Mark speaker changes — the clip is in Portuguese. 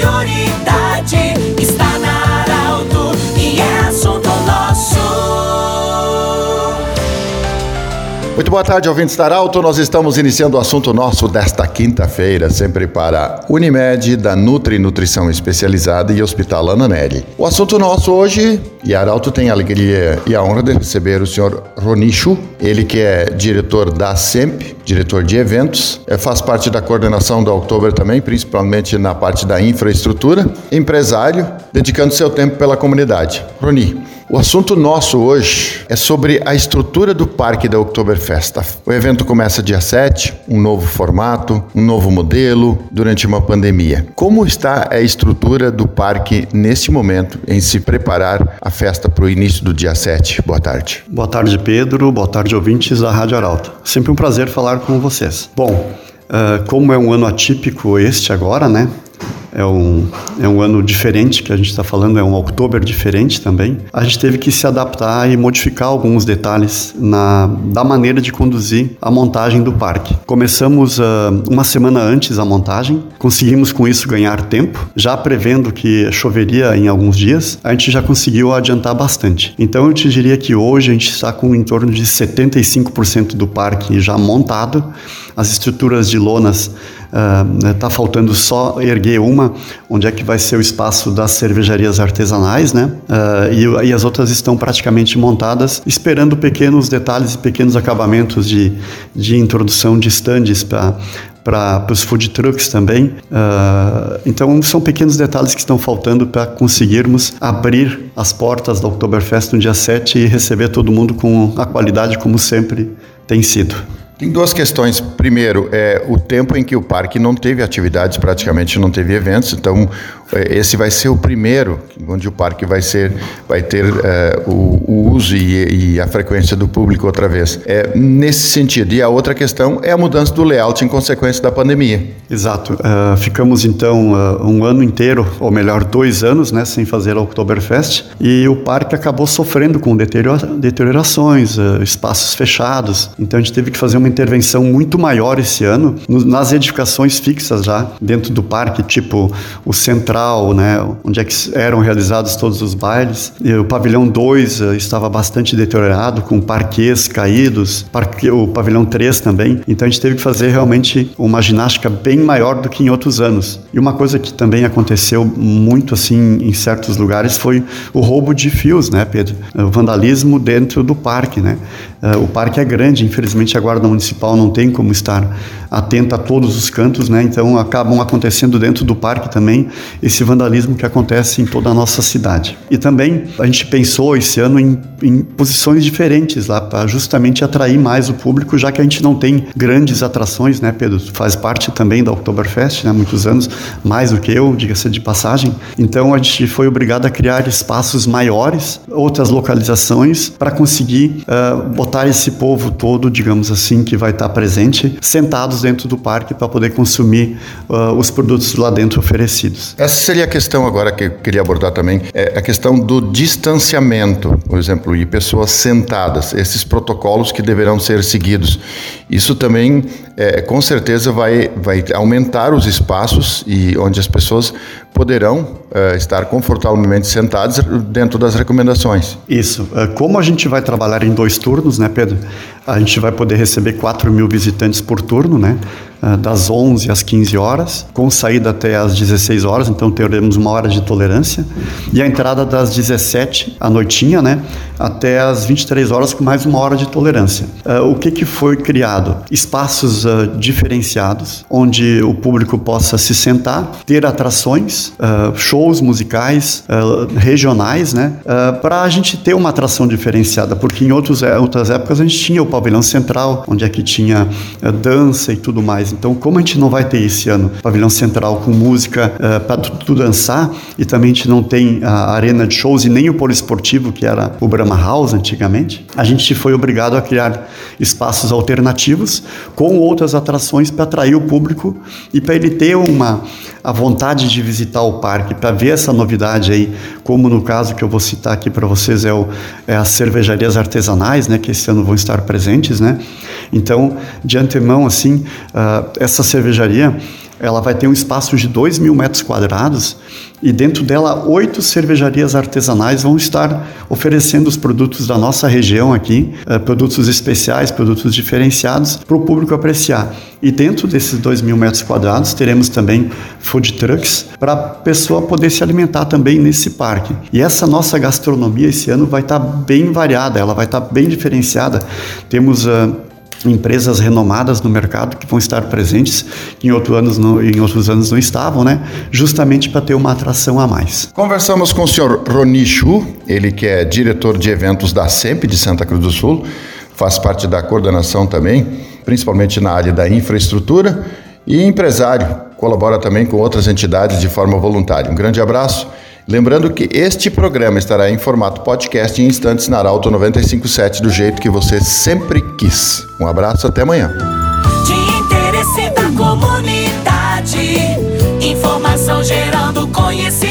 Speaker 1: prioridade está
Speaker 2: Muito boa tarde, ouvintes da Arauto. Nós estamos iniciando o assunto nosso desta quinta-feira, sempre para Unimed, da Nutri Nutrição Especializada e Hospital Ananelli. O assunto nosso hoje, e Arauto tem a alegria e a honra de receber o senhor Ronichu, ele que é diretor da SEMP, diretor de eventos, é, faz parte da coordenação da Oktober também, principalmente na parte da infraestrutura, empresário, dedicando seu tempo pela comunidade. Roni, o assunto nosso hoje é sobre a estrutura do parque da Oktoberfest. O evento começa dia 7, um novo formato, um novo modelo, durante uma pandemia. Como está a estrutura do parque nesse momento, em se preparar a festa para o início do dia 7? Boa tarde.
Speaker 3: Boa tarde, Pedro. Boa tarde, ouvintes da Rádio Arauto. Sempre um prazer falar com vocês. Bom, uh, como é um ano atípico este agora, né? É um, é um ano diferente que a gente está falando, é um outubro diferente também. A gente teve que se adaptar e modificar alguns detalhes na, da maneira de conduzir a montagem do parque. Começamos uh, uma semana antes a montagem, conseguimos com isso ganhar tempo, já prevendo que choveria em alguns dias, a gente já conseguiu adiantar bastante. Então eu te diria que hoje a gente está com em torno de 75% do parque já montado, as estruturas de lonas Está uh, faltando só erguer uma, onde é que vai ser o espaço das cervejarias artesanais, né? Uh, e, e, as outras estão praticamente montadas, esperando pequenos detalhes e pequenos acabamentos de, de introdução de stands para para os food trucks também. Uh, então, são pequenos detalhes que estão faltando para conseguirmos abrir as portas da Oktoberfest no dia 7 e receber todo mundo com a qualidade como sempre tem sido.
Speaker 2: Tem duas questões. Primeiro, é o tempo em que o parque não teve atividades, praticamente não teve eventos. Então, esse vai ser o primeiro onde o parque vai ser, vai ter é, o, o, uso e, e, a frequência do público outra vez. É nesse sentido. E a outra questão é a mudança do layout em consequência da pandemia.
Speaker 3: Exato. Uh, ficamos então uh, um ano inteiro, ou melhor, dois anos, né, sem fazer a Oktoberfest, e o parque acabou sofrendo com deteriorações, uh, espaços fechados. Então a gente teve que fazer uma intervenção muito maior esse ano nas edificações fixas já dentro do parque, tipo o central, né, onde é eram realizados todos os bailes. E o pavilhão 2 uh, eh, estava bastante deteriorado, com parquês caídos, parque, o pavilhão 3 também. Então a gente teve que fazer realmente uma ginástica bem maior do que em outros anos. E uma coisa que também aconteceu muito assim em certos lugares foi o roubo de fios, né, Pedro? O vandalismo dentro do parque, né? Uh, o parque é grande, infelizmente a guarda municipal não tem como estar atenta a todos os cantos, né? Então acabam acontecendo dentro do parque também esse vandalismo que acontece em toda a nossa cidade. E também a gente pensou esse ano em, em posições diferentes lá para justamente atrair mais o público, já que a gente não tem grandes atrações, né, Pedro? Faz parte também da Oktoberfest, né? Muitos anos, mais do que eu, diga-se de passagem. Então a gente foi obrigado a criar espaços maiores, outras localizações para conseguir uh, botar esse povo todo, digamos assim, que vai estar presente, sentados dentro do parque para poder consumir uh, os produtos lá dentro oferecidos.
Speaker 2: Essa seria a questão agora que eu queria abordar também, é a questão do distanciamento, por exemplo, e pessoas sentadas, esses protocolos que deverão ser seguidos. Isso também, é, com certeza, vai, vai aumentar os espaços e onde as pessoas poderão é, estar confortavelmente sentadas dentro das recomendações.
Speaker 3: Isso. É, como a gente vai trabalhar em dois turnos, né, Pedro? A gente vai poder receber 4 mil visitantes por turno, né? Ah, das 11 às 15 horas, com saída até às 16 horas, então teremos uma hora de tolerância, e a entrada das 17 à noitinha, né, até às 23 horas com mais uma hora de tolerância. Uh, o que, que foi criado? Espaços uh, diferenciados, onde o público possa se sentar, ter atrações, shows musicais regionais, né, para a gente ter uma atração diferenciada, porque em outros, outras épocas a gente tinha o pavilhão central, onde é que tinha dança e tudo mais. Então, como a gente não vai ter esse ano pavilhão central com música uh, eh, para tu, dançar e também a gente não tem a arena de shows e nem o poliesportivo que era o Brahma House antigamente, a gente foi obrigado a criar espaços alternativos com outras atrações para atrair o público e para ele ter uma a vontade de visitar o parque, para ver essa novidade aí, como no caso que eu vou citar aqui para vocês é, o, é as cervejarias artesanais, né, que esse ano vão estar presentes, né? Então, de antemão, assim, uh, essa cervejaria ela vai ter um espaço de 2 mil metros quadrados e dentro dela oito cervejarias artesanais vão estar oferecendo os produtos da nossa região aqui, eh, produtos especiais, produtos diferenciados para o público apreciar. E dentro desses 2 mil metros quadrados teremos também food trucks para a pessoa poder se alimentar também nesse parque. E essa nossa gastronomia esse ano vai estar tá bem variada, ela vai estar tá bem diferenciada. Temos uh, empresas renomadas no mercado que vão estar presentes em, outro anos não, em outros anos não estavam, né? Justamente para ter uma atração a mais.
Speaker 2: Conversamos com o senhor Roni Chu, ele que é diretor de eventos da SEMP de Santa Cruz do Sul, faz parte da coordenação também, principalmente na área da infraestrutura e empresário, colabora também com outras entidades de forma voluntária. Um grande abraço Lembrando que este programa estará em formato podcast em instantes na Arauto 957, do jeito que você sempre quis. Um abraço, até amanhã.
Speaker 1: De interesse da comunidade, informação gerando conhecimento.